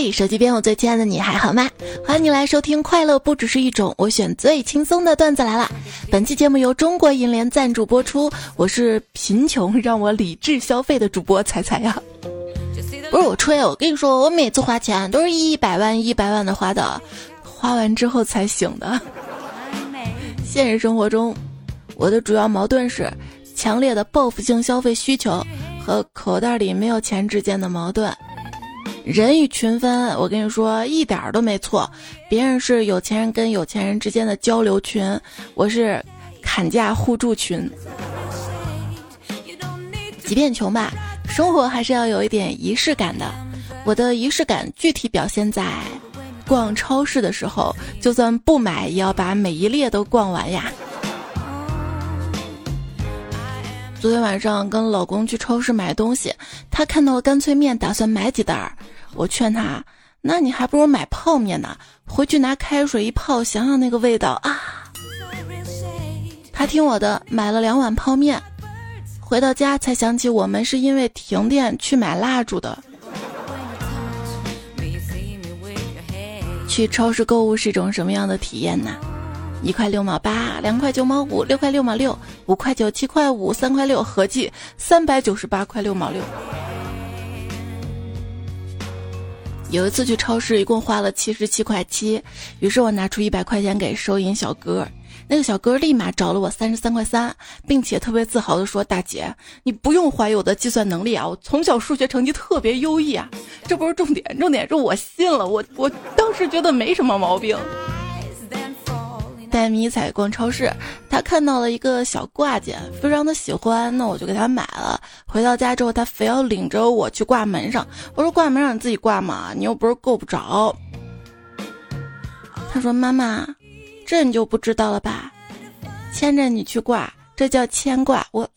嘿，手机边我最亲爱的你还好吗？欢迎你来收听《快乐不只是一种》，我选最轻松的段子来了。本期节目由中国银联赞助播出。我是贫穷让我理智消费的主播彩彩呀。不是我吹，我跟你说，我每次花钱都是一百万一百万的花的，花完之后才醒的。现实生活中，我的主要矛盾是强烈的报复性消费需求和口袋里没有钱之间的矛盾。人以群分，我跟你说一点都没错。别人是有钱人跟有钱人之间的交流群，我是砍价互助群。即便穷吧，生活还是要有一点仪式感的。我的仪式感具体表现在逛超市的时候，就算不买，也要把每一列都逛完呀。昨天晚上跟老公去超市买东西，他看到干脆面，打算买几袋儿。我劝他，那你还不如买泡面呢，回去拿开水一泡，想想那个味道啊！他听我的，买了两碗泡面，回到家才想起我们是因为停电去买蜡烛的。去超市购物是一种什么样的体验呢？一块六毛八，两块九毛五，六块六毛六，五块九，七块五，三块六，合计三百九十八块六毛六。有一次去超市，一共花了七十七块七，于是我拿出一百块钱给收银小哥，那个小哥立马找了我三十三块三，并且特别自豪的说：“大姐，你不用怀疑我的计算能力啊，我从小数学成绩特别优异啊。”这不是重点，重点是我信了，我我当时觉得没什么毛病。带迷彩逛超市，他看到了一个小挂件，非常的喜欢，那我就给他买了。回到家之后，他非要领着我去挂门上。我说挂门上你自己挂嘛，你又不是够不着。他说妈妈，这你就不知道了吧？牵着你去挂，这叫牵挂。我，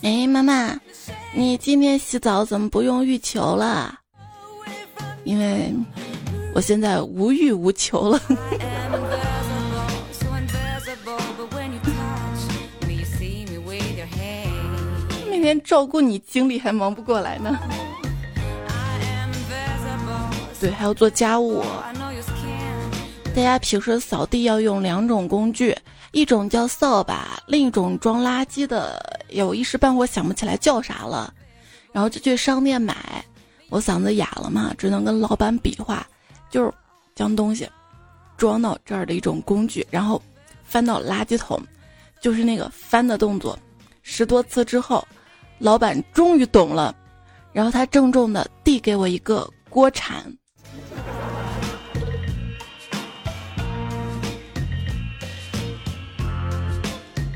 哎，妈妈，你今天洗澡怎么不用浴球了？因为我现在无欲无求了。每天照顾你精力还忙不过来呢。对，还要做家务。大家平时扫地要用两种工具，一种叫扫把，另一种装垃圾的，有一时半会想不起来叫啥了，然后就去商店买。我嗓子哑了嘛，只能跟老板比划，就是将东西装到这儿的一种工具，然后翻到垃圾桶，就是那个翻的动作。十多次之后，老板终于懂了，然后他郑重的递给我一个锅铲。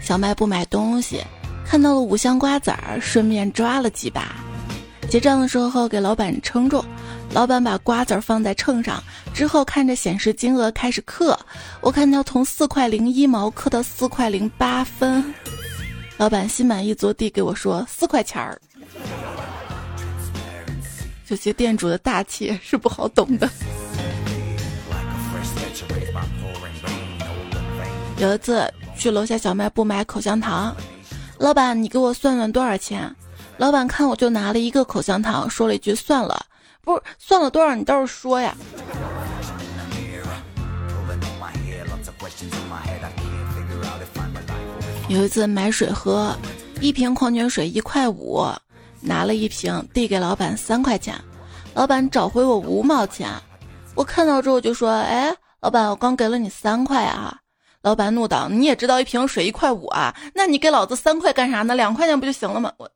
小卖部买东西，看到了五香瓜子儿，顺便抓了几把。结账的时候给老板称重，老板把瓜子放在秤上之后，看着显示金额开始刻。我看到从四块零一毛刻到四块零八分，老板心满意足地给我说四块钱儿。有些店主的大气是不好懂的。有一次去楼下小卖部买口香糖，老板你给我算算多少钱？老板看我就拿了一个口香糖，说了一句：“算了，不是算了多少，你倒是说呀。”有一次买水喝，一瓶矿泉水一块五，拿了一瓶递给老板三块钱，老板找回我五毛钱，我看到之后就说：“哎，老板，我刚给了你三块啊！”老板怒道：“你也知道一瓶水一块五啊？那你给老子三块干啥呢？两块钱不就行了吗？”我。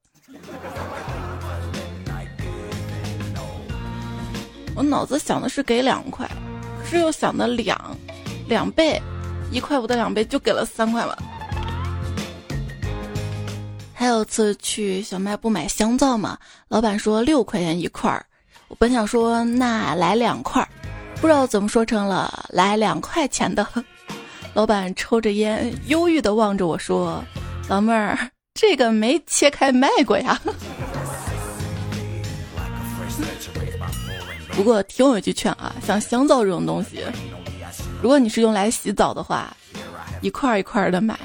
我脑子想的是给两块，可是又想的两两倍，一块五的两倍就给了三块嘛。还有次去小卖部买香皂嘛，老板说六块钱一块儿，我本想说那来两块儿，不知道怎么说成了来两块钱的。老板抽着烟，忧郁的望着我说：“老妹儿。”这个没切开卖过呀。不过听我一句劝啊，像香皂这种东西，如果你是用来洗澡的话，一块一块的买，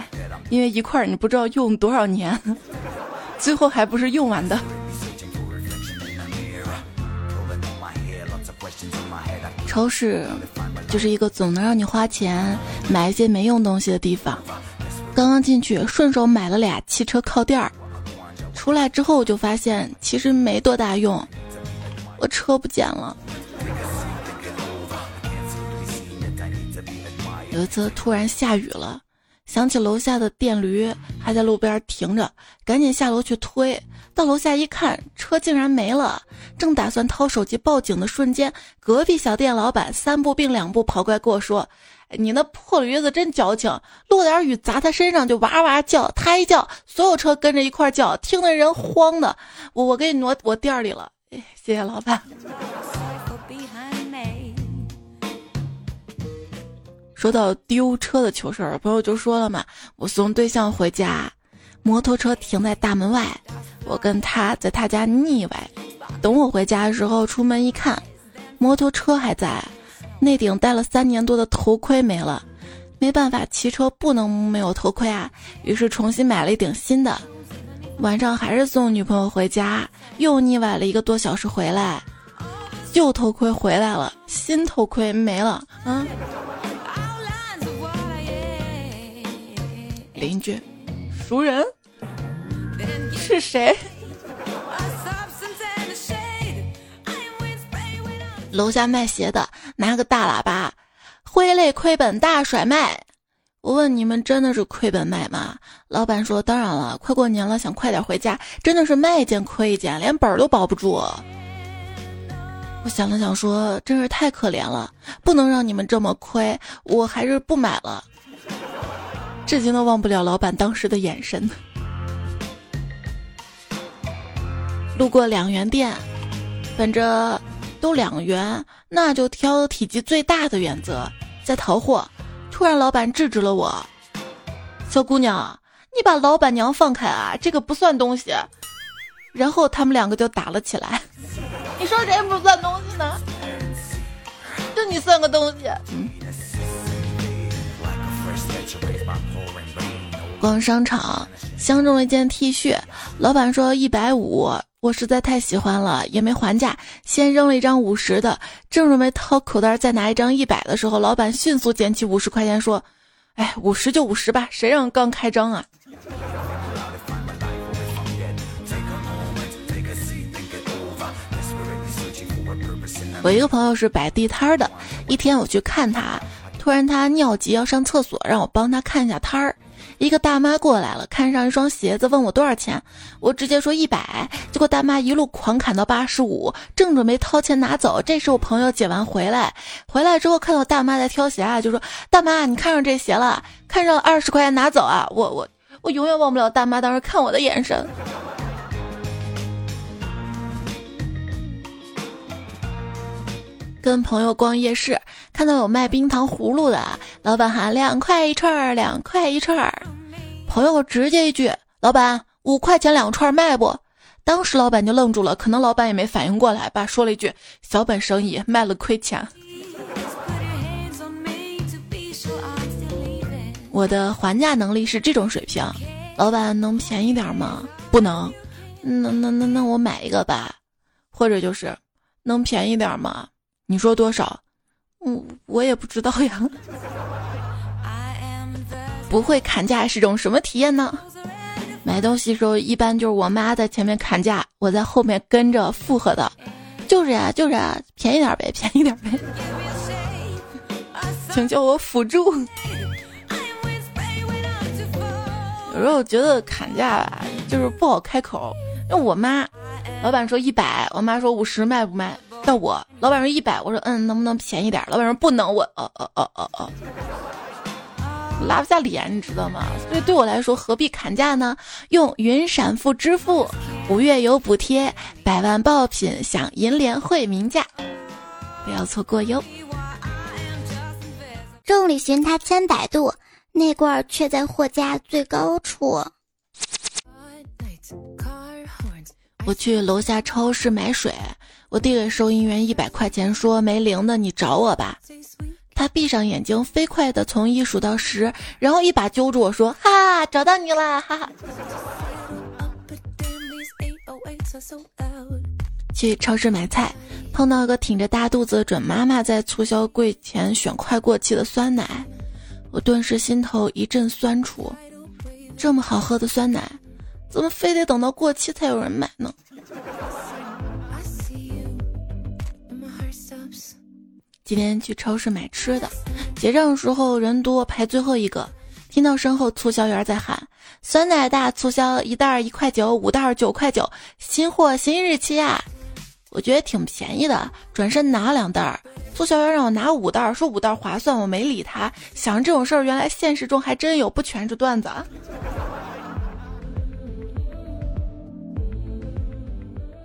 因为一块你不知道用多少年。最后还不是用完的。超市就是一个总能让你花钱买一些没用东西的地方。刚刚进去，顺手买了俩汽车靠垫儿，出来之后我就发现其实没多大用，我车不见了。有一次突然下雨了，想起楼下的电驴还在路边停着，赶紧下楼去推。到楼下一看，车竟然没了。正打算掏手机报警的瞬间，隔壁小店老板三步并两步跑过来跟我说：“你那破驴子真矫情，落点雨砸他身上就哇哇叫，他一叫，所有车跟着一块叫，听的人慌的。我我给你挪我店里了，谢谢老板。”说到丢车的糗事儿，朋友就说了嘛，我送对象回家，摩托车停在大门外。我跟他在他家腻歪，等我回家的时候出门一看，摩托车还在，那顶戴了三年多的头盔没了，没办法，骑车不能没有头盔啊，于是重新买了一顶新的。晚上还是送女朋友回家，又腻歪了一个多小时回来，旧头盔回来了，新头盔没了，嗯。邻居，熟人。是谁？楼下卖鞋的拿个大喇叭，挥泪亏本大甩卖。我问你们真的是亏本卖吗？老板说当然了，快过年了，想快点回家，真的是卖一件亏一件，连本都保不住。我想了想说，真是太可怜了，不能让你们这么亏，我还是不买了。至今都忘不了老板当时的眼神。路过两元店，本着都两元，那就挑体积最大的原则，在淘货。突然，老板制止了我：“小姑娘，你把老板娘放开啊，这个不算东西。”然后他们两个就打了起来。你说谁不算东西呢？就你算个东西。逛商场，相中了一件 T 恤，老板说一百五。我实在太喜欢了，也没还价，先扔了一张五十的。正准备掏口袋再拿一张一百的时候，老板迅速捡起五十块钱说：“哎，五十就五十吧，谁让刚开张啊？”我一个朋友是摆地摊的，一天我去看他，突然他尿急要上厕所，让我帮他看一下摊儿。一个大妈过来了，看上一双鞋子，问我多少钱，我直接说一百，结果大妈一路狂砍到八十五，正准备掏钱拿走，这时我朋友捡完回来，回来之后看到大妈在挑鞋啊，就说大妈你看上这鞋了，看上二十块钱拿走啊，我我我永远忘不了大妈当时看我的眼神。跟朋友逛夜市，看到有卖冰糖葫芦的，老板喊两块一串儿，两块一串儿。朋友直接一句：“老板，五块钱两串卖不？”当时老板就愣住了，可能老板也没反应过来吧，说了一句：“小本生意，卖了亏钱。”我的还价能力是这种水平，老板能便宜点吗？不能。那那那那我买一个吧，或者就是能便宜点吗？你说多少？嗯，我也不知道呀。不会砍价是种什么体验呢？买东西时候一般就是我妈在前面砍价，我在后面跟着附和的。就是呀，就是啊，便宜点呗，便宜点呗。请叫我辅助。有时候觉得砍价吧，就是不好开口。因为我妈，老板说一百，我妈说五十，卖不卖？到我，老板说一百，我说嗯，能不能便宜点？老板说不能，我呃呃呃呃呃，拉不下脸，你知道吗？所以对我来说，何必砍价呢？用云闪付支付，五月有补贴，百万爆品享银联惠民价，不要错过哟。众里寻他千百度，那罐却在货架最高处。我去楼下超市买水。我递给收银员一百块钱，说没零的你找我吧。他闭上眼睛，飞快的从一数到十，然后一把揪住我说：“哈，找到你了，哈哈。”去超市买菜，碰到个挺着大肚子准妈妈在促销柜前选快过期的酸奶，我顿时心头一阵酸楚。这么好喝的酸奶，怎么非得等到过期才有人买呢？今天去超市买吃的，结账时候人多排最后一个，听到身后促销员在喊：“酸奶大促销，一袋一块九，五袋九块九，新货新日期呀！”我觉得挺便宜的，转身拿两袋儿。促销员让我拿五袋，说五袋划算，我没理他。想这种事儿，原来现实中还真有，不全是段子。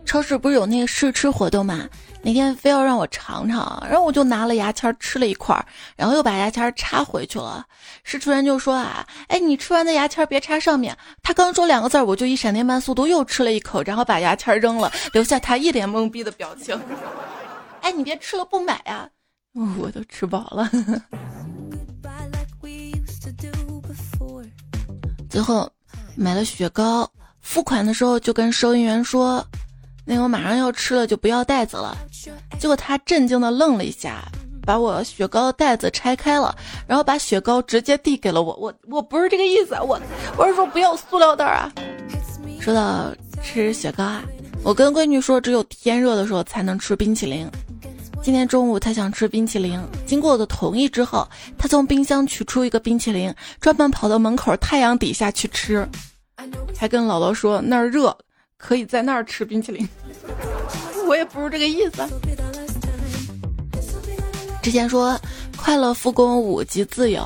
超市不是有那个试吃活动吗？那天非要让我尝尝，然后我就拿了牙签吃了一块，然后又把牙签插回去了。试吃员就说啊，哎，你吃完的牙签别插上面。他刚说两个字，我就以闪电般速度又吃了一口，然后把牙签扔了，留下他一脸懵逼的表情。哎，你别吃了不买呀！我都吃饱了。最后买了雪糕，付款的时候就跟收银员说。那我马上要吃了，就不要袋子了。结果他震惊的愣了一下，把我雪糕袋子拆开了，然后把雪糕直接递给了我。我我不是这个意思啊，我我是说不要塑料袋啊。说到吃雪糕啊，我跟闺女说，只有天热的时候才能吃冰淇淋。今天中午她想吃冰淇淋，经过我的同意之后，她从冰箱取出一个冰淇淋，专门跑到门口太阳底下去吃，还跟姥姥说那儿热。可以在那儿吃冰淇淋，我也不是这个意思。之前说快乐复工五级自由，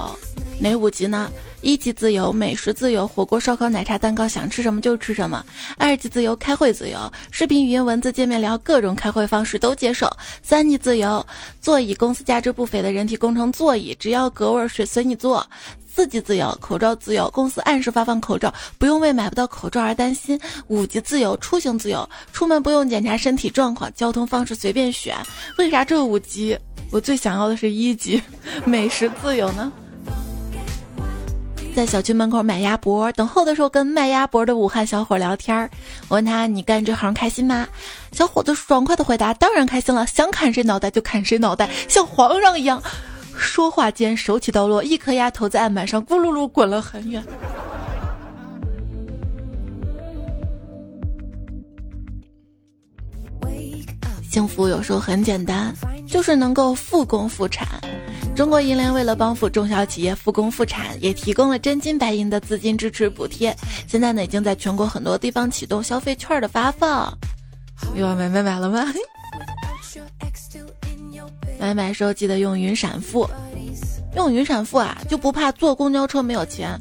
哪五级呢？一级自由，美食自由，火锅、烧烤、奶茶、蛋糕，想吃什么就吃什么；二级自由，开会自由，视频、语音、文字、见面聊，各种开会方式都接受；三级自由，座椅公司价值不菲的人体工程座椅，只要隔味水随你坐。四级自由，口罩自由，公司按时发放口罩，不用为买不到口罩而担心。五级自由，出行自由，出门不用检查身体状况，交通方式随便选。为啥这五级我最想要的是一级，美食自由呢？在小区门口买鸭脖，等候的时候跟卖鸭脖的武汉小伙聊天儿，我问他你干这行开心吗？小伙子爽快的回答：当然开心了，想砍谁脑袋就砍谁脑袋，像皇上一样。说话间，手起刀落，一颗鸭头在案板上咕噜噜滚了很远。幸福有时候很简单，就是能够复工复产。中国银联为了帮扶中小企业复工复产，也提供了真金白银的资金支持补贴。现在呢，已经在全国很多地方启动消费券的发放。又要买买买了吗？买买时候记得用云闪付，用云闪付啊就不怕坐公交车没有钱。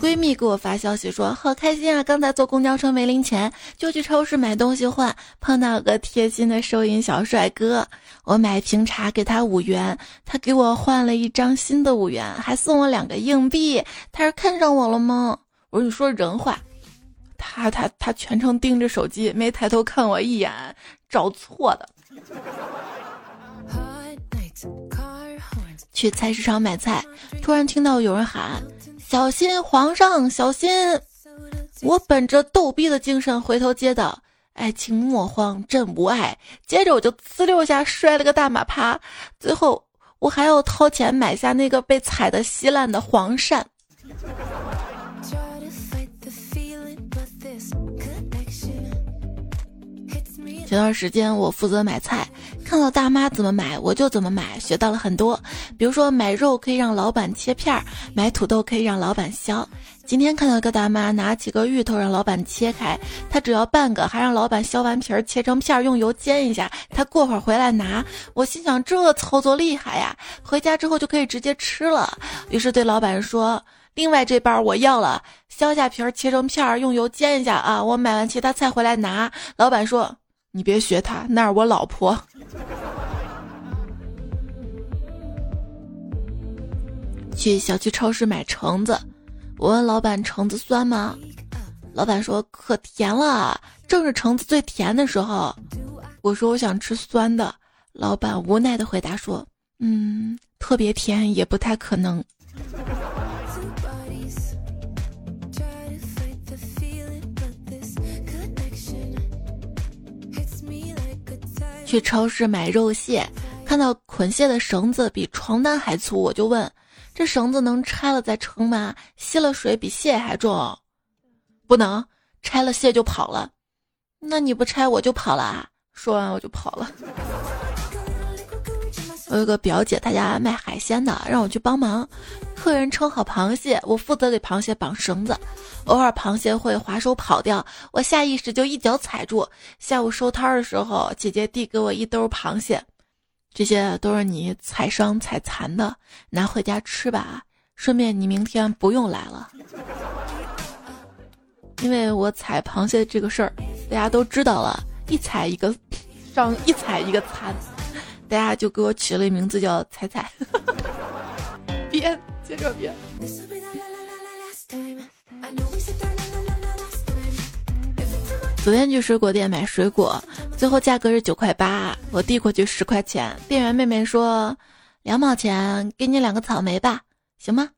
闺蜜给我发消息说好开心啊，刚才坐公交车没零钱，就去超市买东西换，碰到个贴心的收银小帅哥，我买瓶茶给他五元，他给我换了一张新的五元，还送我两个硬币。他是看上我了吗？我说你说人话，他他他全程盯着手机，没抬头看我一眼，找错的。去菜市场买菜，突然听到有人喊：“小心皇上，小心！”我本着逗逼的精神回头接道：“爱情莫慌，朕不爱。”接着我就呲溜一下摔了个大马趴，最后我还要掏钱买下那个被踩得稀烂的黄鳝。前段时间我负责买菜。看到大妈怎么买，我就怎么买，学到了很多。比如说买肉可以让老板切片儿，买土豆可以让老板削。今天看到一个大妈拿几个芋头让老板切开，她只要半个，还让老板削完皮儿切成片儿，用油煎一下。她过会儿回来拿，我心想这操作厉害呀！回家之后就可以直接吃了。于是对老板说：“另外这包我要了，削下皮儿切成片儿，用油煎一下啊！我买完其他菜回来拿。”老板说。你别学他，那是我老婆。去小区超市买橙子，我问老板橙子酸吗？老板说可甜了，正是橙子最甜的时候。我说我想吃酸的，老板无奈的回答说：“嗯，特别甜也不太可能。”去超市买肉蟹，看到捆蟹的绳子比床单还粗，我就问：这绳子能拆了再称吗？吸了水比蟹还重？不能，拆了蟹就跑了。那你不拆我就跑了啊。说完我就跑了。我有个表姐，她家卖海鲜的，让我去帮忙。客人称好螃蟹，我负责给螃蟹绑绳子。偶尔螃蟹会滑手跑掉，我下意识就一脚踩住。下午收摊的时候，姐姐递给我一兜螃蟹，这些都是你踩伤踩残的，拿回家吃吧。顺便你明天不用来了，因为我踩螃蟹这个事儿，大家都知道了，一踩一个伤，一踩一个残。大家就给我取了一个名字叫踩踩，编接着编。昨天去水果店买水果，最后价格是九块八，我递过去十块钱，店员妹妹说两毛钱，给你两个草莓吧，行吗？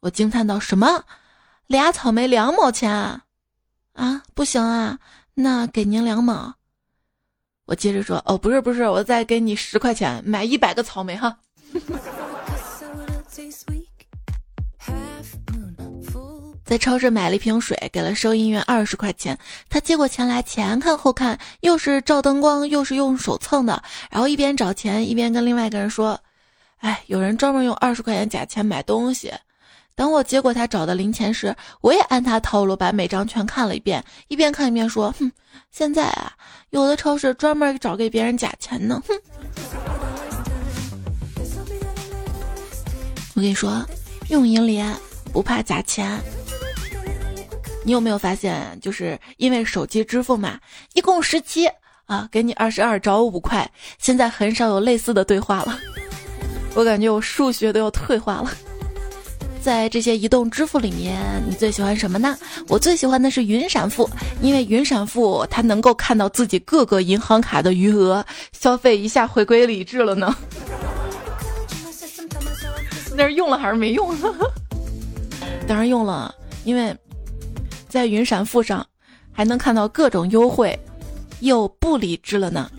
我惊叹道：什么？俩草莓两毛钱啊？啊，不行啊，那给您两毛。我接着说，哦，不是不是，我再给你十块钱买一百个草莓哈。在超市买了一瓶水，给了收银员二十块钱。他接过钱来，前看后看，又是照灯光，又是用手蹭的，然后一边找钱，一边跟另外一个人说：“哎，有人专门用二十块钱假钱买东西。”等我接过他找的零钱时，我也按他套路把每张全看了一遍，一边看一边说：“哼，现在啊，有的超市专门找给别人假钱呢。”哼，我跟你说，用银联不怕假钱。你有没有发现，就是因为手机支付嘛，一共十七啊，给你二十二找我五块，现在很少有类似的对话了。我感觉我数学都要退化了。在这些移动支付里面，你最喜欢什么呢？我最喜欢的是云闪付，因为云闪付它能够看到自己各个银行卡的余额，消费一下回归理智了呢。那是用了还是没用？当然用了，因为在云闪付上还能看到各种优惠，又不理智了呢。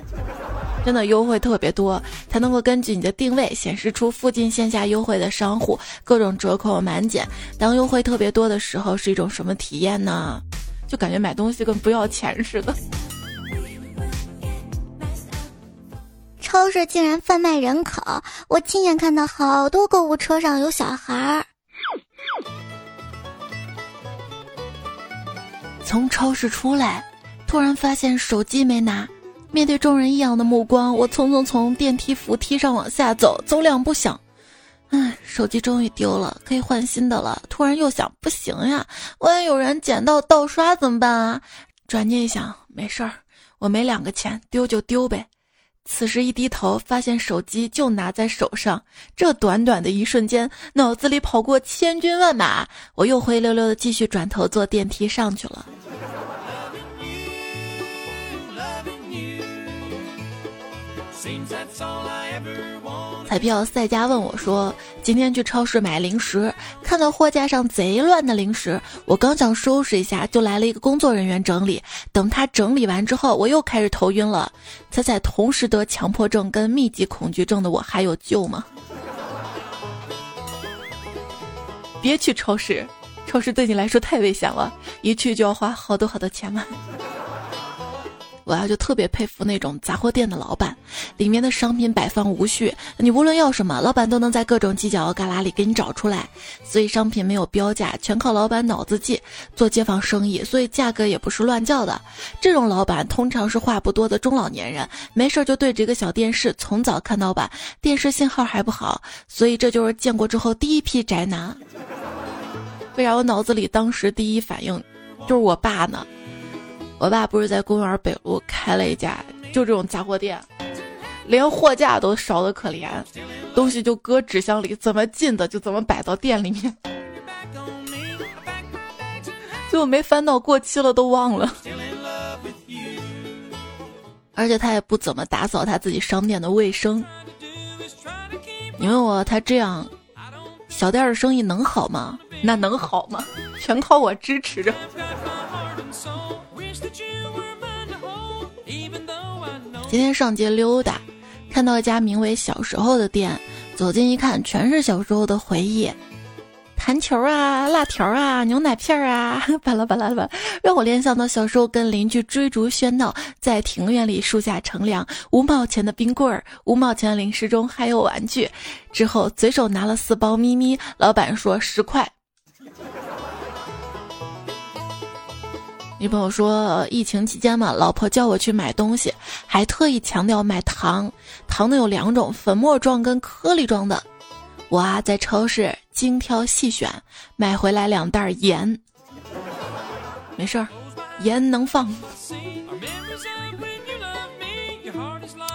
真的优惠特别多，才能够根据你的定位显示出附近线下优惠的商户，各种折扣满减。当优惠特别多的时候，是一种什么体验呢？就感觉买东西跟不要钱似的。超市竟然贩卖人口，我亲眼看到好多购物车上有小孩儿。从超市出来，突然发现手机没拿。面对众人异样的目光，我匆匆从电梯扶梯上往下走，走两步想，唉，手机终于丢了，可以换新的了。突然又想，不行呀，万一有人捡到盗刷怎么办啊？转念一想，没事儿，我没两个钱，丢就丢呗。此时一低头，发现手机就拿在手上。这短短的一瞬间，脑子里跑过千军万马，我又灰溜溜的继续转头坐电梯上去了。彩票赛家问我说：“今天去超市买零食，看到货架上贼乱的零食，我刚想收拾一下，就来了一个工作人员整理。等他整理完之后，我又开始头晕了。猜猜同时得强迫症跟密集恐惧症的我还有救吗？”别去超市，超市对你来说太危险了，一去就要花好多好多钱嘛。我呀就特别佩服那种杂货店的老板，里面的商品摆放无序，你无论要什么，老板都能在各种犄角旮旯里给你找出来。所以商品没有标价，全靠老板脑子记。做街坊生意，所以价格也不是乱叫的。这种老板通常是话不多的中老年人，没事就对着一个小电视，从早看到晚，电视信号还不好，所以这就是建国之后第一批宅男。为啥我脑子里当时第一反应就是我爸呢？我爸不是在公园北路开了一家就这种杂货店，连货架都少的可怜，东西就搁纸箱里，怎么进的就怎么摆到店里面，最后没翻到过期了都忘了。而且他也不怎么打扫他自己商店的卫生。你问我他这样，小店的生意能好吗？那能好吗？全靠我支持着。今天上街溜达，看到一家名为“小时候”的店，走近一看，全是小时候的回忆。弹球啊，辣条啊，牛奶片啊，巴拉巴拉巴拉，让我联想到小时候跟邻居追逐喧闹，在庭院里树下乘凉，五毛钱的冰棍儿，五毛钱的零食中还有玩具。之后随手拿了四包咪咪，老板说十块。女朋友说疫情期间嘛，老婆叫我去买东西，还特意强调买糖，糖呢有两种，粉末状跟颗粒状的。我啊在超市。精挑细选，买回来两袋盐。没事儿，盐能放。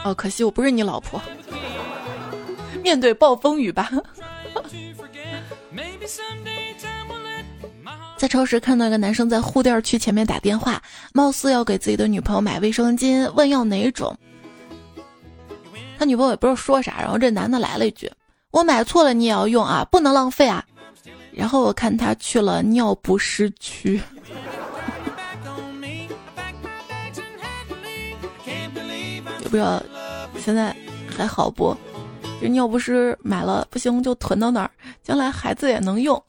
哦，可惜我不是你老婆。面对暴风雨吧。在超市看到一个男生在护垫区前面打电话，貌似要给自己的女朋友买卫生巾，问要哪种。他女朋友也不知道说啥，然后这男的来了一句。我买错了，你也要用啊，不能浪费啊！然后我看他去了尿不湿区，也不知道现在还好不？这尿不湿买了不行就囤到那儿，将来孩子也能用，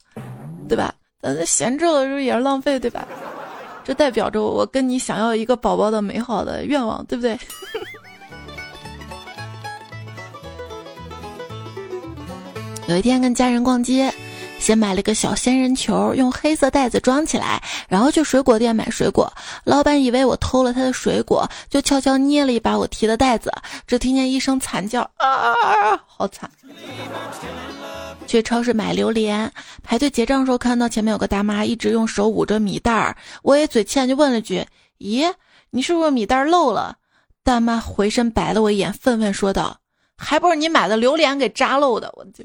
对吧？呃，闲着了是不是也是浪费，对吧？这代表着我跟你想要一个宝宝的美好的愿望，对不对？有一天跟家人逛街，先买了个小仙人球，用黑色袋子装起来，然后去水果店买水果。老板以为我偷了他的水果，就悄悄捏了一把我提的袋子，只听见一声惨叫，啊！好惨。去超市买榴莲，排队结账的时候看到前面有个大妈一直用手捂着米袋儿，我也嘴欠就问了句：“咦，你是不是米袋漏了？”大妈回身白了我一眼，愤愤说道。还不是你买的榴莲给扎漏的，我就。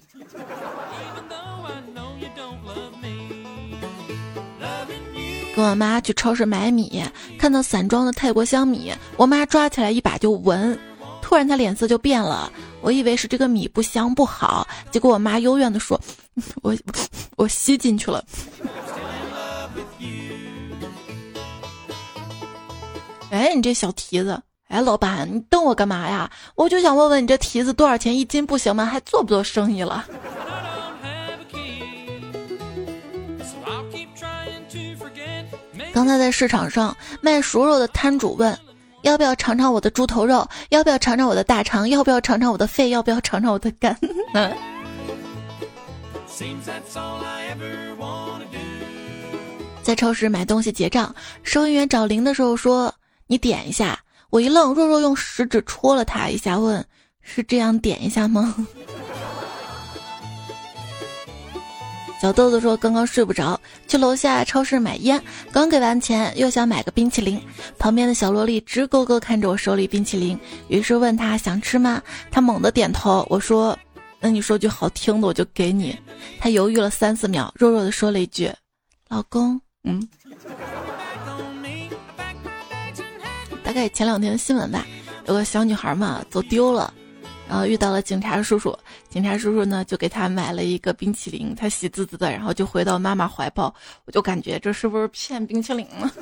跟我妈去超市买米，看到散装的泰国香米，我妈抓起来一把就闻，突然她脸色就变了，我以为是这个米不香不好，结果我妈幽怨的说：“ 我我吸进去了。”哎，你这小蹄子。哎，老板，你瞪我干嘛呀？我就想问问你，这蹄子多少钱一斤？不行吗？还做不做生意了？刚才在市场上卖熟肉的摊主问：要不要尝尝我的猪头肉？要不要尝尝我的大肠？要不要尝尝我的肺？要不要尝尝我的肝？在超市买东西结账，收银员找零的时候说：“你点一下。”我一愣，弱弱用食指戳了他一下，问：“是这样点一下吗？”小豆子说：“刚刚睡不着，去楼下超市买烟，刚给完钱，又想买个冰淇淋。旁边的小萝莉直勾勾看着我手里冰淇淋，于是问他想吃吗？他猛地点头。我说：‘那你说句好听的，我就给你。’他犹豫了三四秒，弱弱的说了一句：‘老公，嗯。’大概前两天的新闻吧，有个小女孩嘛走丢了，然后遇到了警察叔叔，警察叔叔呢就给他买了一个冰淇淋，他喜滋滋的，然后就回到妈妈怀抱，我就感觉这是不是骗冰淇淋呢？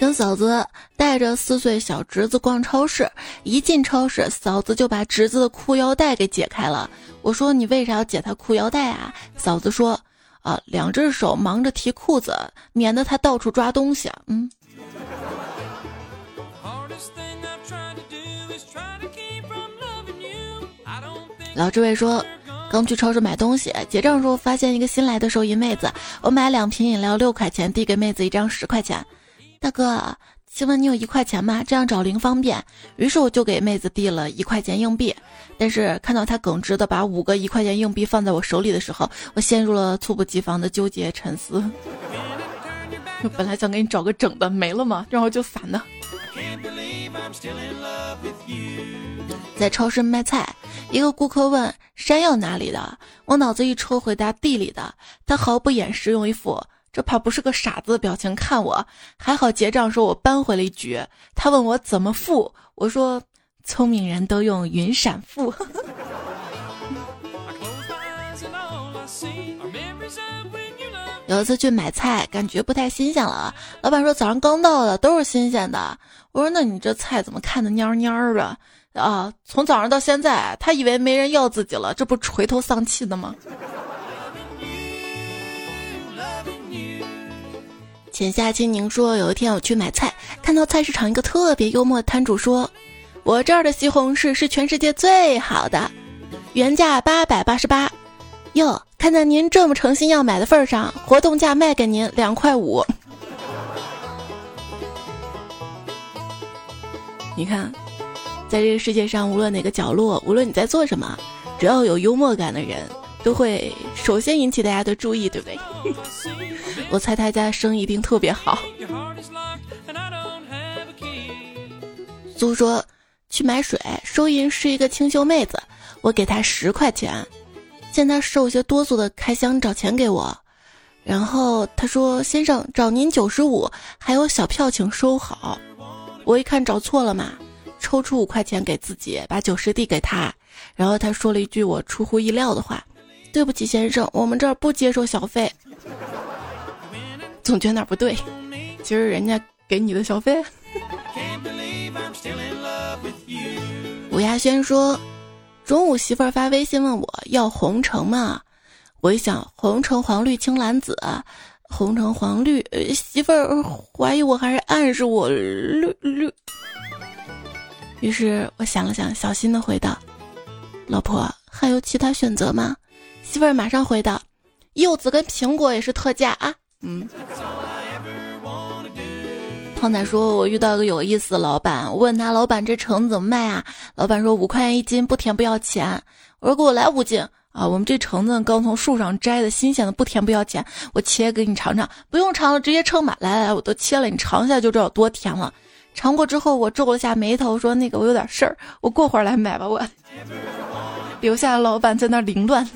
跟嫂子带着四岁小侄子逛超市，一进超市，嫂子就把侄子的裤腰带给解开了。我说：“你为啥要解他裤腰带啊？”嫂子说：“啊，两只手忙着提裤子，免得他到处抓东西。”嗯。老这位说：“刚去超市买东西，结账时候发现一个新来的收银妹子，我买两瓶饮料六块钱，递给妹子一张十块钱。”大哥，请问你有一块钱吗？这样找零方便。于是我就给妹子递了一块钱硬币，但是看到她耿直的把五个一块钱硬币放在我手里的时候，我陷入了猝不及防的纠结沉思。就本来想给你找个整的，没了吗？然后就散的。在超市卖菜，一个顾客问山药哪里的，我脑子一抽回答地里的，他毫不掩饰，用一副。这怕不是个傻子的表情看我，还好结账时候我扳回了一局。他问我怎么付，我说聪明人都用云闪付。有一次去买菜，感觉不太新鲜了。老板说早上刚到的，都是新鲜的。我说那你这菜怎么看的蔫蔫的啊？从早上到现在，他以为没人要自己了，这不垂头丧气的吗？浅夏青柠说，有一天我去买菜，看到菜市场一个特别幽默的摊主说：“我这儿的西红柿是全世界最好的，原价八百八十八。”哟，看在您这么诚心要买的份上，活动价卖给您两块五。你看，在这个世界上，无论哪个角落，无论你在做什么，只要有幽默感的人，都会首先引起大家的注意，对不对？我猜他家生意一定特别好。苏说去买水，收银是一个清秀妹子，我给她十块钱。见他手有些哆嗦的开箱找钱给我，然后她说：“先生，找您九十五，还有小票，请收好。”我一看找错了嘛，抽出五块钱给自己，把九十递给他，然后他说了一句我出乎意料的话：“对不起，先生，我们这儿不接受小费。”总觉得哪儿不对，其实人家给你的小费。吴亚轩说。中午媳妇儿发微信问我要红橙嘛，我一想红橙黄绿青蓝紫，红橙黄绿，媳妇儿怀疑我还是暗示我绿绿。于是我想了想，小心的回道：“老婆，还有其他选择吗？”媳妇儿马上回道：“柚子跟苹果也是特价啊。”嗯。胖仔说：“我遇到一个有意思的老板，我问他老板这橙子怎么卖啊？老板说五块钱一斤，不甜不要钱。我说给我来五斤啊！我们这橙子刚从树上摘的，新鲜的，不甜不要钱。我切给你尝尝，不用尝了，直接称吧。来来来，我都切了，你尝一下就知道多甜了。尝过之后，我皱了下眉头，说那个我有点事儿，我过会儿来买吧。我留下老板在那凌乱。”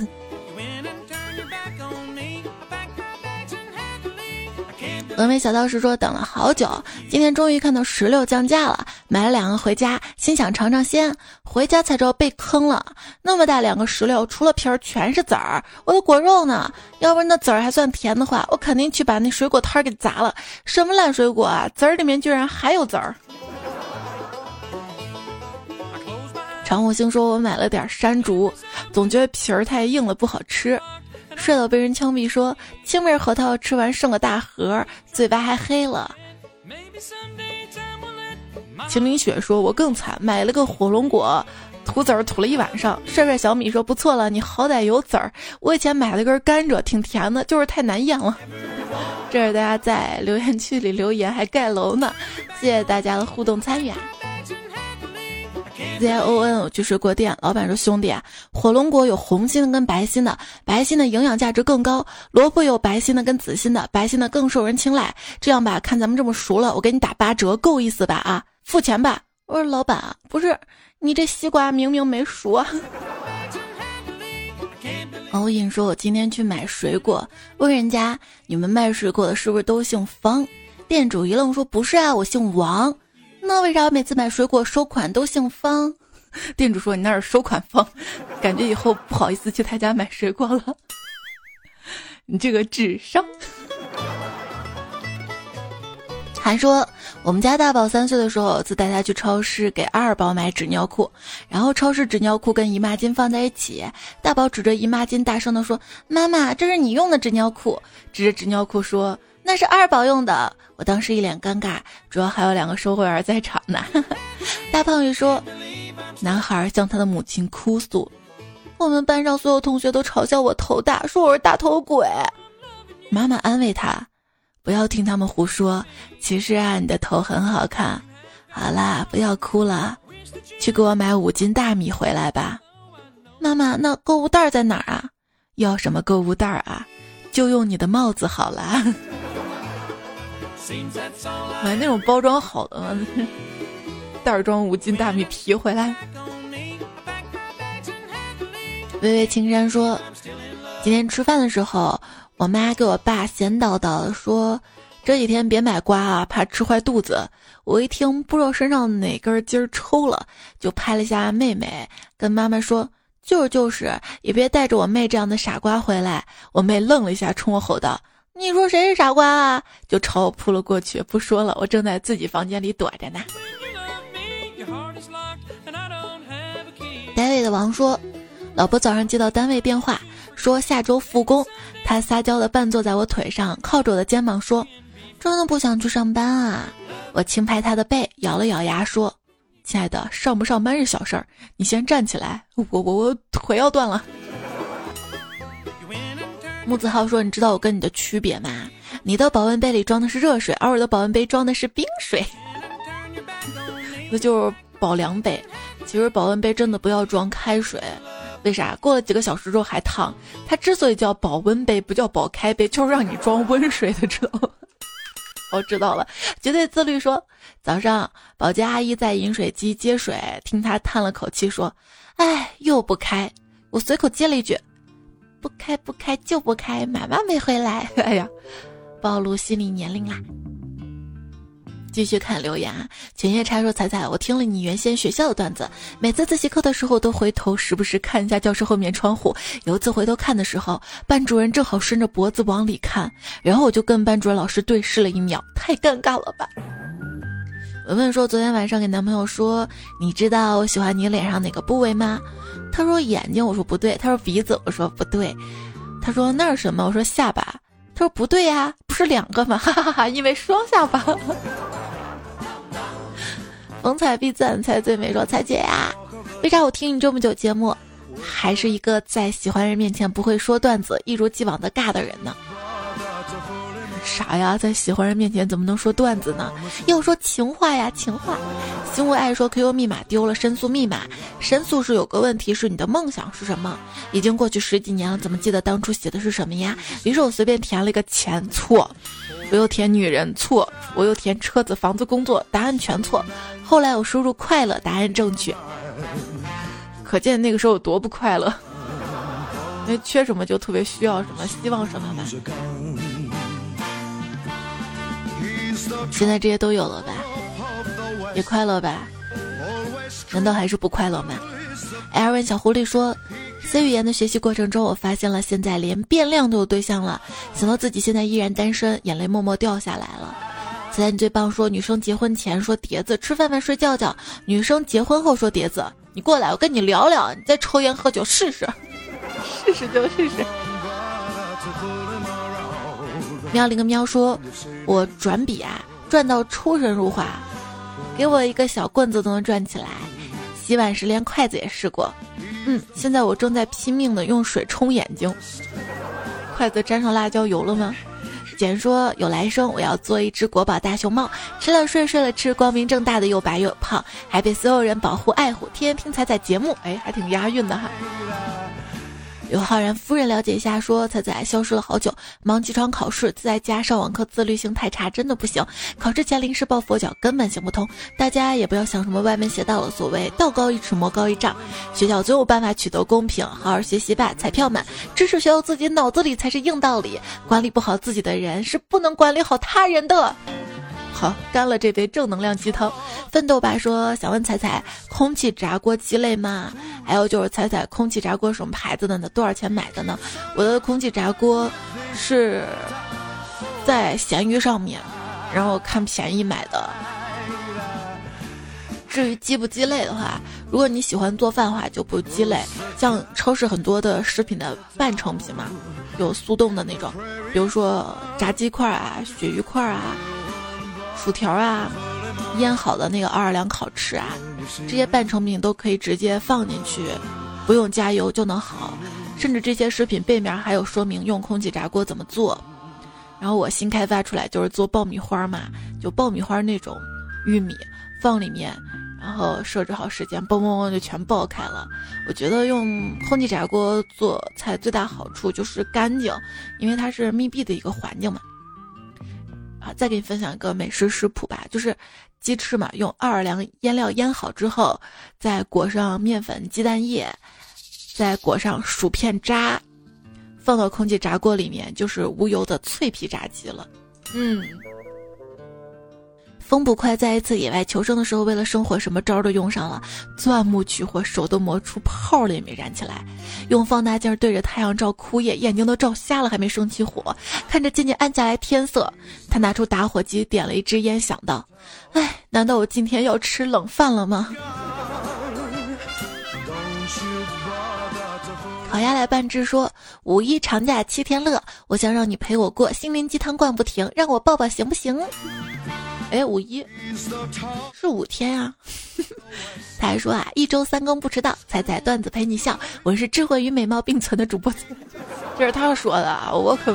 峨眉小道士说：“等了好久，今天终于看到石榴降价了，买了两个回家，心想尝尝鲜。回家才知道被坑了，那么大两个石榴，除了皮儿全是籽儿，我的果肉呢？要不然那籽儿还算甜的话，我肯定去把那水果摊儿给砸了。什么烂水果啊？籽儿里面居然还有籽儿！”长火星说：“我买了点山竹，总觉得皮儿太硬了，不好吃。”帅到被人枪毙，说青味核桃吃完剩个大盒，嘴巴还黑了。秦明雪说：“我更惨，买了个火龙果，吐籽儿吐了一晚上。”帅帅小米说：“不错了，你好歹有籽儿。我以前买了根甘蔗，挺甜的，就是太难咽了。”这是大家在留言区里留言，还盖楼呢，谢谢大家的互动参与。Z O N 我去水果店，老板说：“兄弟，火龙果有红心的跟白心的，白心的营养价值更高；萝卜有白心的跟紫心的，白心的更受人青睐。这样吧，看咱们这么熟了，我给你打八折，够意思吧？啊，付钱吧。”我说：“老板，不是你这西瓜明明没熟啊。”欧印说：“我今天去买水果，问人家你们卖水果的是不是都姓方？店主一愣说：不是啊，我姓王。”那为啥我每次买水果收款都姓方？店主说你那是收款方，感觉以后不好意思去他家买水果了。你这个智商。还说我们家大宝三岁的时候，自带他去超市给二宝买纸尿裤，然后超市纸尿裤跟姨妈巾放在一起，大宝指着姨妈巾大声的说：“妈妈，这是你用的纸尿裤。”指着纸尿裤说。那是二宝用的，我当时一脸尴尬，主要还有两个售货员在场呢。大胖鱼说，男孩向他的母亲哭诉，我们班上所有同学都嘲笑我头大，说我是大头鬼。妈妈安慰他，不要听他们胡说，其实啊，你的头很好看。好啦，不要哭了，去给我买五斤大米回来吧。妈妈，那购物袋在哪儿啊？要什么购物袋啊？就用你的帽子好了。买那种包装好的？袋装五斤大米提回来。微微青山说：“今天吃饭的时候，我妈给我爸闲叨叨说，这几天别买瓜啊，怕吃坏肚子。”我一听，不知道身上哪根筋抽了，就拍了一下妹妹，跟妈妈说：“就是就是，也别带着我妹这样的傻瓜回来。我妹愣了一下，冲我吼道：“你说谁是傻瓜啊？”就朝我扑了过去。不说了，我正在自己房间里躲着呢。单位的王说：“老婆早上接到单位电话，说下周复工。他撒娇的半坐在我腿上，靠着我的肩膀说：‘真的不想去上班啊。’我轻拍他的背，咬了咬牙说：‘亲爱的，上不上班是小事儿，你先站起来，我我我腿要断了。’木子浩说：‘你知道我跟你的区别吗？你的保温杯里装的是热水，而我的保温杯装的是冰水，那就是保凉杯。’”其实保温杯真的不要装开水，为啥？过了几个小时之后还烫。它之所以叫保温杯，不叫保开杯，就是让你装温水的，知道吗？我知道了，绝对自律。说早上保洁阿姨在饮水机接水，听她叹了口气说：“哎，又不开。”我随口接了一句：“不开不开就不开，妈妈没回来。”哎呀，暴露心理年龄啦。继续看留言啊，犬夜叉说：“彩彩，我听了你原先学校的段子，每次自习课的时候都回头，时不时看一下教室后面窗户。有一次回头看的时候，班主任正好伸着脖子往里看，然后我就跟班主任老师对视了一秒，太尴尬了吧。”文文说：“昨天晚上给男朋友说，你知道我喜欢你脸上哪个部位吗？他说眼睛，我说不对。他说鼻子，我说不对。他说那是什么？我说下巴。他说不对呀，不是两个吗？哈哈哈，因为双下巴。”逢彩必赞才最美。说彩姐呀，为啥我听你这么久节目，还是一个在喜欢人面前不会说段子、一如既往的尬的人呢？啥呀，在喜欢人面前怎么能说段子呢？要说情话呀，情话。心为爱说 QQ 密码丢了，申诉密码。申诉是有个问题，是你的梦想是什么？已经过去十几年了，怎么记得当初写的是什么呀？于是我随便填了一个钱，错。我又填女人，错。我又填车子、房子、工作，答案全错。后来我输入快乐，答案正确。可见那个时候有多不快乐。因为缺什么就特别需要什么，希望什么吧。现在这些都有了吧？也快乐吧？难道还是不快乐吗？艾尔文小狐狸说：“C 语言的学习过程中，我发现了现在连变量都有对象了。想到自己现在依然单身，眼泪默默掉下来了。”现在你最棒，说女生结婚前说碟子，吃饭饭睡觉觉；女生结婚后说碟子，你过来，我跟你聊聊，你再抽烟喝酒试试，试试就试试。喵了个喵说：“我转笔啊，转到出神入化，给我一个小棍子都能转起来。洗碗时连筷子也试过，嗯，现在我正在拼命的用水冲眼睛。筷子沾上辣椒油了吗？”简说：“有来生，我要做一只国宝大熊猫，吃了睡，睡了吃，光明正大的又白又胖，还被所有人保护爱护，天天听彩彩节目，哎，还挺押韵的哈。”刘浩然夫人了解一下，说彩彩消失了好久，忙起床考试，在家上网课，自律性太差，真的不行。考试前临时抱佛脚，根本行不通。大家也不要想什么歪门邪道了，所谓道高一尺，魔高一丈。学校总有办法取得公平，好好学习吧。彩票们，知识学到自己脑子里才是硬道理。管理不好自己的人，是不能管理好他人的。好，干了这杯正能量鸡汤。奋斗吧说想问彩彩，空气炸锅鸡肋吗？还有就是彩彩，空气炸锅什么牌子的呢？多少钱买的呢？我的空气炸锅是在闲鱼上面，然后看便宜买的。至于鸡不鸡肋的话，如果你喜欢做饭的话，就不鸡肋。像超市很多的食品的半成品嘛，有速冻的那种，比如说炸鸡块啊、鳕鱼块啊。薯条啊，腌好的那个奥尔良烤翅啊，这些半成品都可以直接放进去，不用加油就能好。甚至这些食品背面还有说明用空气炸锅怎么做。然后我新开发出来就是做爆米花嘛，就爆米花那种玉米放里面，然后设置好时间，嘣嘣嘣就全爆开了。我觉得用空气炸锅做菜最大好处就是干净，因为它是密闭的一个环境嘛。啊再给你分享一个美食食谱吧，就是鸡翅嘛，用奥尔良腌料腌好之后，再裹上面粉、鸡蛋液，再裹上薯片渣，放到空气炸锅里面，就是无油的脆皮炸鸡了。嗯。风不快在一次野外求生的时候，为了生火，什么招都用上了，钻木取火，手都磨出泡了也没燃起来，用放大镜对着太阳照枯叶，眼睛都照瞎了还没生起火，看着渐渐暗下来天色，他拿出打火机点了一支烟，想到，哎，难道我今天要吃冷饭了吗？烤鸭来半只说：“五一长假七天乐，我想让你陪我过，心灵鸡汤灌不停，让我抱抱行不行？”哎，五一是五天啊。他还说啊，一周三更不迟到，彩彩段子陪你笑。我是智慧与美貌并存的主播，这是他说的，啊我可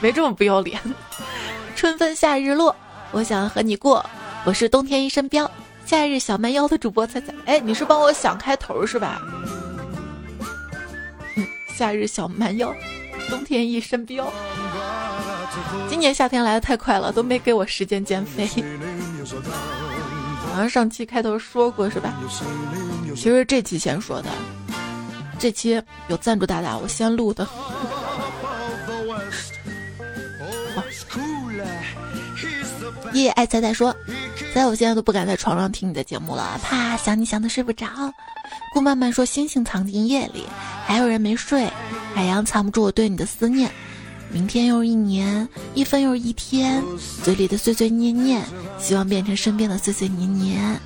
没这么不要脸。春分夏日落，我想和你过。我是冬天一身膘，夏日小蛮腰的主播彩彩。哎，你是帮我想开头是吧？夏日小蛮腰，冬天一身膘。今年夏天来的太快了，都没给我时间减肥。好像上期开头说过是吧？其实这期先说的，这期有赞助大大，我先录的。耶爱彩彩说，在我现在都不敢在床上听你的节目了，怕想你想的睡不着。顾曼曼说：“星星藏进夜里，还有人没睡。海洋藏不住我对你的思念。明天又是一年，一分又是一天。嘴里的碎碎念念，希望变成身边的碎碎念念。”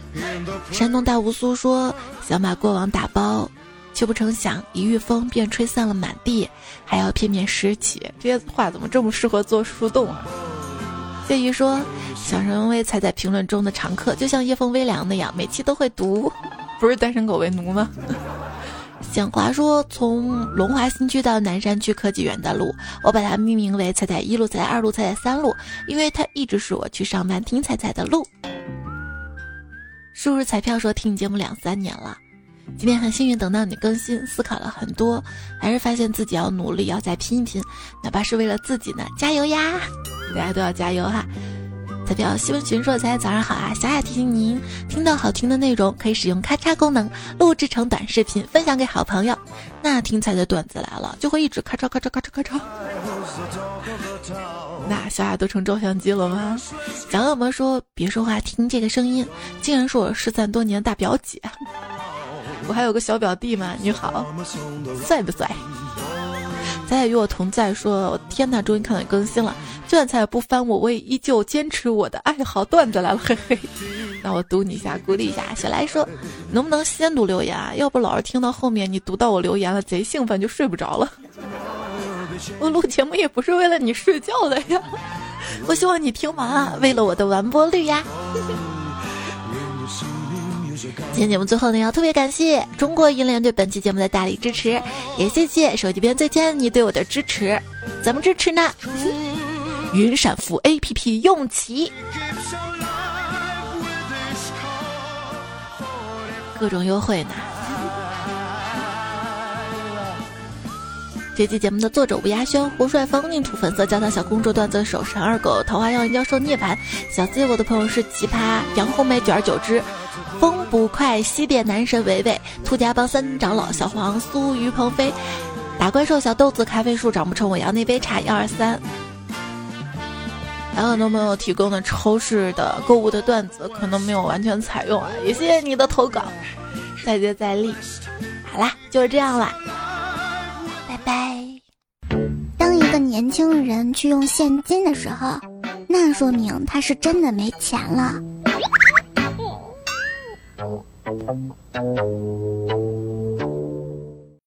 山东大乌苏说：“想把过往打包，却不成想一遇风便吹散了满地，还要片片拾起。”这些话怎么这么适合做树洞啊？谢鱼说：“想成为踩在评论中的常客，就像夜风微凉那样，每期都会读。”不是单身狗为奴吗？蒋华说：“从龙华新区到南山区科技园的路，我把它命名为‘彩彩一路’、‘彩彩二路’、‘彩彩三路’，因为它一直是我去上班听彩彩的路。”输入彩票说：“听你节目两三年了，今天很幸运等到你更新，思考了很多，还是发现自己要努力，要再拼一拼，哪怕是为了自己呢，加油呀！大家都要加油哈！”彩票新闻群说：“彩早上好啊！小雅提醒您，听到好听的内容可以使用咔嚓功能录制成短视频，分享给好朋友。那听彩的段子来了，就会一直咔嚓咔嚓咔嚓咔嚓。那小雅都成照相机了吗？”小恶魔说：“别说话，听这个声音，竟然是我失散多年的大表姐。我还有个小表弟嘛，你好，帅不帅？”彩彩与我同在说：“我天哪，终于看到你更新了。”段子不翻我，我也依旧坚持我的爱好。段子来了，嘿嘿。那我读你一下，鼓励一下。小来说，能不能先读留言啊？要不老是听到后面你读到我留言了，贼兴奋就睡不着了。我录节目也不是为了你睡觉的呀，我希望你听完啊，为了我的完播率呀。天节目最后呢，要特别感谢中国银联对本期节目的大力支持，也谢谢手机边最亲你对我的支持。怎么支持呢？云闪付 A P P 用起，各种优惠呢。这期节目的作者吴亚轩、胡帅峰、宁土粉色焦糖小公主、段子手神二狗、桃花妖妖兽涅槃、小 Z，我的朋友是奇葩杨红梅卷九之、风不快西点男神维维、兔家帮三长老小黄苏于鹏飞、打怪兽小豆子、咖啡树长不成我要那杯茶幺二三。还有很多朋友提供的超市的购物的段子，可能没有完全采用啊，也谢谢你的投稿，再接再厉。好啦，就是这样啦，拜。当一个年轻人去用现金的时候，那说明他是真的没钱了。